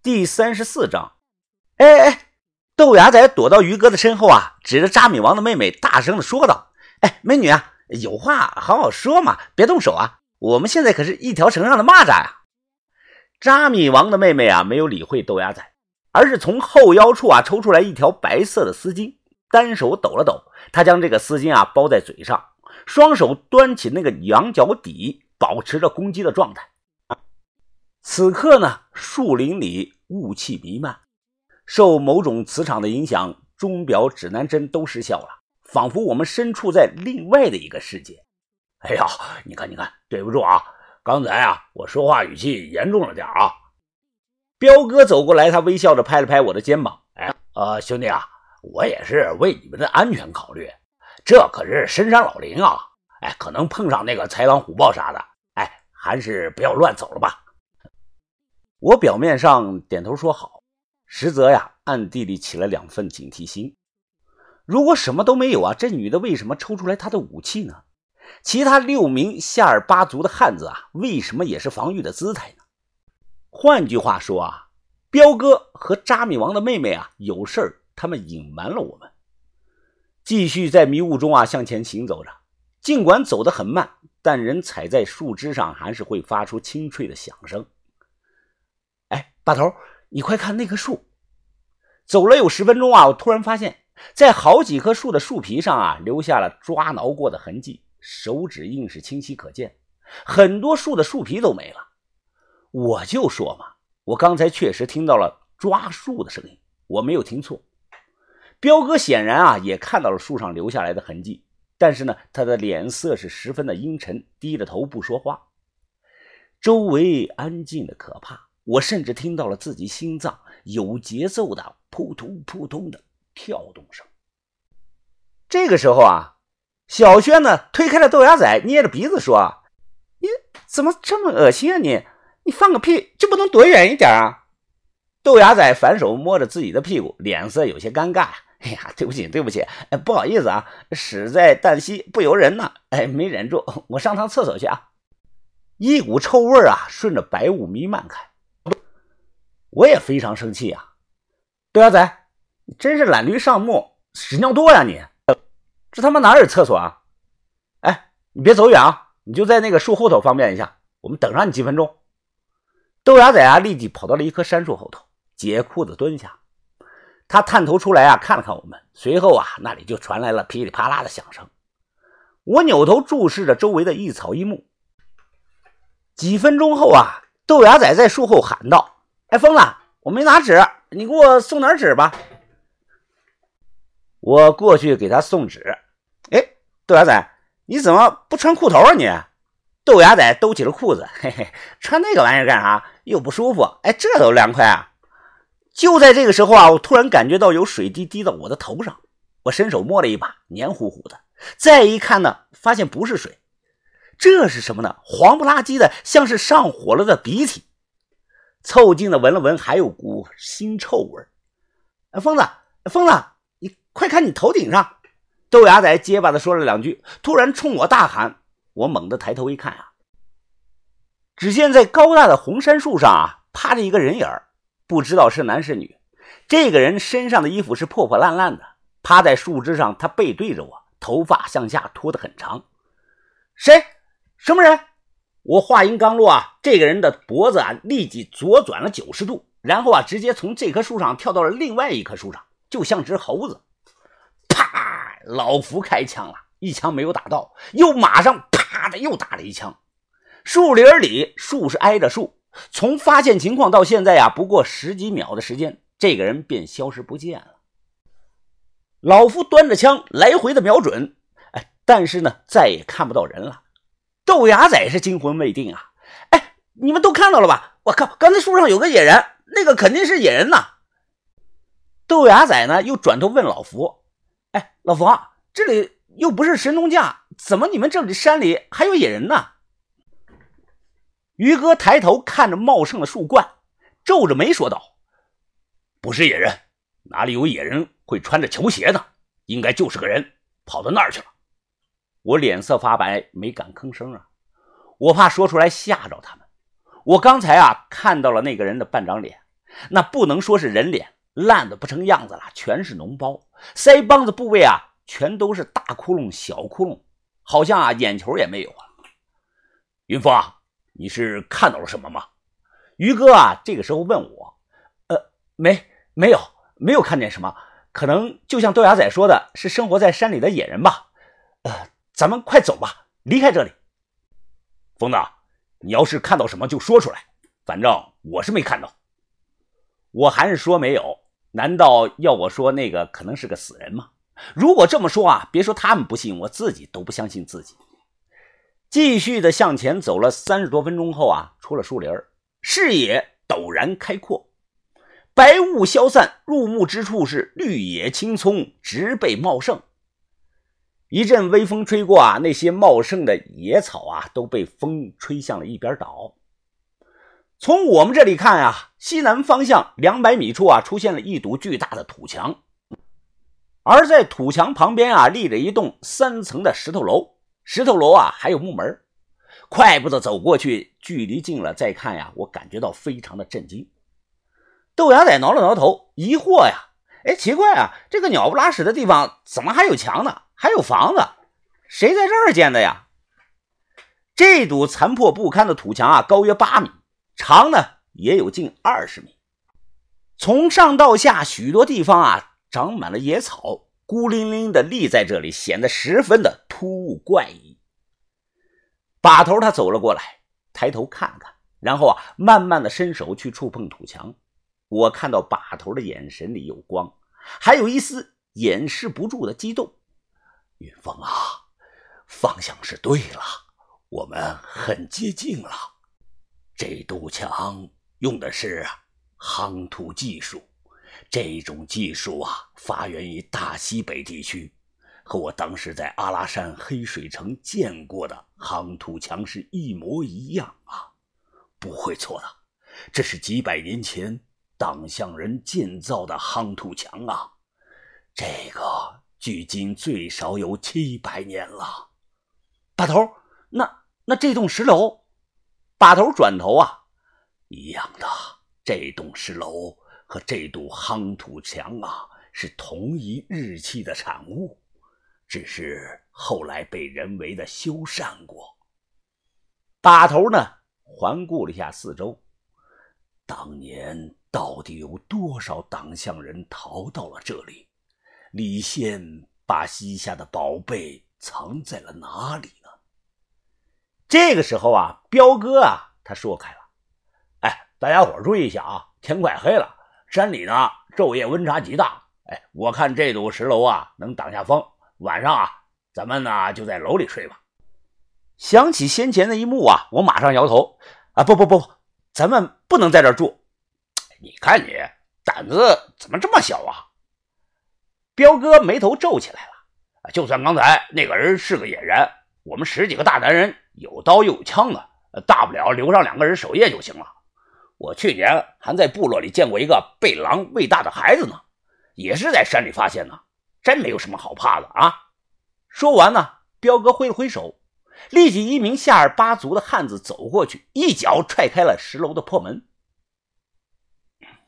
第三十四章，哎哎，豆芽仔躲到于哥的身后啊，指着扎米王的妹妹大声的说道：“哎，美女啊，有话好好说嘛，别动手啊！我们现在可是一条绳上的蚂蚱呀！”扎米王的妹妹啊，没有理会豆芽仔，而是从后腰处啊抽出来一条白色的丝巾，单手抖了抖，她将这个丝巾啊包在嘴上，双手端起那个羊角底，保持着攻击的状态。此刻呢，树林里雾气弥漫，受某种磁场的影响，钟表、指南针都失效了，仿佛我们身处在另外的一个世界。哎呀，你看，你看，对不住啊，刚才啊，我说话语气严重了点啊。彪哥走过来，他微笑着拍了拍我的肩膀：“哎，呃，兄弟啊，我也是为你们的安全考虑，这可是深山老林啊，哎，可能碰上那个豺狼虎豹啥的，哎，还是不要乱走了吧。”我表面上点头说好，实则呀，暗地里起了两份警惕心。如果什么都没有啊，这女的为什么抽出来她的武器呢？其他六名夏尔巴族的汉子啊，为什么也是防御的姿态呢？换句话说啊，彪哥和扎米王的妹妹啊，有事儿，他们隐瞒了我们。继续在迷雾中啊向前行走着，尽管走得很慢，但人踩在树枝上还是会发出清脆的响声。大头，你快看那棵树！走了有十分钟啊，我突然发现，在好几棵树的树皮上啊，留下了抓挠过的痕迹，手指印是清晰可见。很多树的树皮都没了。我就说嘛，我刚才确实听到了抓树的声音，我没有听错。彪哥显然啊也看到了树上留下来的痕迹，但是呢，他的脸色是十分的阴沉，低着头不说话。周围安静的可怕。我甚至听到了自己心脏有节奏的扑通扑通的跳动声。这个时候啊，小轩呢推开了豆芽仔，捏着鼻子说：“你怎么这么恶心啊？你你放个屁就不能躲远一点啊？”豆芽仔反手摸着自己的屁股，脸色有些尴尬。哎呀，对不起，对不起，不好意思啊，屎在旦夕不由人呐，哎，没忍住，我上趟厕所去啊。一股臭味啊，顺着白雾弥漫开。我也非常生气啊，豆芽仔，你真是懒驴上木，屎尿多呀你！这他妈哪有厕所啊？哎，你别走远啊，你就在那个树后头方便一下，我们等上你几分钟。豆芽仔啊，立即跑到了一棵杉树后头，解裤子蹲下，他探头出来啊，看了看我们，随后啊，那里就传来了噼里啪啦的响声。我扭头注视着周围的一草一木，几分钟后啊，豆芽仔在树后喊道。哎，疯了！我没拿纸，你给我送点纸吧。我过去给他送纸。哎，豆芽仔，你怎么不穿裤头啊？你豆芽仔兜起了裤子，嘿嘿，穿那个玩意儿干啥？又不舒服。哎，这都凉快啊！就在这个时候啊，我突然感觉到有水滴滴到我的头上，我伸手摸了一把，黏糊糊的。再一看呢，发现不是水，这是什么呢？黄不拉几的，像是上火了的鼻涕。凑近的闻了闻，还有股腥臭味儿。疯子，疯子，你快看你头顶上！豆芽仔结巴的说了两句，突然冲我大喊。我猛地抬头一看啊，只见在高大的红杉树上啊，趴着一个人影儿，不知道是男是女。这个人身上的衣服是破破烂烂的，趴在树枝上，他背对着我，头发向下拖得很长。谁？什么人？我话音刚落啊，这个人的脖子啊立即左转了九十度，然后啊直接从这棵树上跳到了另外一棵树上，就像只猴子。啪！老福开枪了，一枪没有打到，又马上啪的又打了一枪。树林里树是挨着树，从发现情况到现在呀，不过十几秒的时间，这个人便消失不见了。老夫端着枪来回的瞄准，哎，但是呢，再也看不到人了。豆芽仔是惊魂未定啊！哎，你们都看到了吧？我靠，刚才树上有个野人，那个肯定是野人呐！豆芽仔呢，又转头问老福：“哎，老福，这里又不是神农架，怎么你们这里山里还有野人呢？”于哥抬头看着茂盛的树冠，皱着眉说道：“不是野人，哪里有野人会穿着球鞋呢？应该就是个人跑到那儿去了。”我脸色发白，没敢吭声啊，我怕说出来吓着他们。我刚才啊看到了那个人的半张脸，那不能说是人脸，烂的不成样子了，全是脓包，腮帮子部位啊，全都是大窟窿、小窟窿，好像啊眼球也没有啊。云峰啊，你是看到了什么吗？于哥啊，这个时候问我，呃，没，没有，没有看见什么，可能就像豆芽仔说的，是生活在山里的野人吧。呃，咱们快走吧，离开这里。疯子，你要是看到什么就说出来，反正我是没看到。我还是说没有，难道要我说那个可能是个死人吗？如果这么说啊，别说他们不信，我自己都不相信自己。继续的向前走了三十多分钟后啊，出了树林视野陡然开阔，白雾消散，入目之处是绿野青葱，植被茂盛。一阵微风吹过啊，那些茂盛的野草啊都被风吹向了一边倒。从我们这里看啊，西南方向两百米处啊出现了一堵巨大的土墙，而在土墙旁边啊立着一栋三层的石头楼，石头楼啊还有木门。快步的走过去，距离近了再看呀，我感觉到非常的震惊。豆芽仔挠了挠头，疑惑呀：“哎，奇怪啊，这个鸟不拉屎的地方怎么还有墙呢？还有房子？谁在这儿建的呀？”这堵残破不堪的土墙啊，高约八米，长呢也有近二十米。从上到下，许多地方啊长满了野草，孤零零的立在这里，显得十分的突兀怪异。把头他走了过来，抬头看看，然后啊，慢慢的伸手去触碰土墙。我看到把头的眼神里有光，还有一丝掩饰不住的激动。云峰啊，方向是对了，我们很接近了。这堵墙用的是夯土技术，这种技术啊，发源于大西北地区。和我当时在阿拉善黑水城见过的夯土墙是一模一样啊，不会错的。这是几百年前党项人建造的夯土墙啊，这个距今最少有七百年了。把头，那那这栋石楼，把头转头啊，一样的。这栋石楼和这堵夯土墙啊，是同一日期的产物。只是后来被人为的修缮过。把头呢，环顾了一下四周，当年到底有多少党项人逃到了这里？李现把西夏的宝贝藏在了哪里呢？这个时候啊，彪哥啊，他说开了：“哎，大家伙注意一下啊，天快黑了，山里呢昼夜温差极大。哎，我看这堵石楼啊，能挡下风。”晚上啊，咱们呢就在楼里睡吧。想起先前的一幕啊，我马上摇头啊，不不不，咱们不能在这住。你看你胆子怎么这么小啊？彪哥眉头皱起来了。就算刚才那个人是个野人，我们十几个大男人有刀又有枪的，大不了留上两个人守夜就行了。我去年还在部落里见过一个被狼喂大的孩子呢，也是在山里发现的。真没有什么好怕的啊！说完呢，彪哥挥了挥手，立即一名夏尔巴族的汉子走过去，一脚踹开了石楼的破门。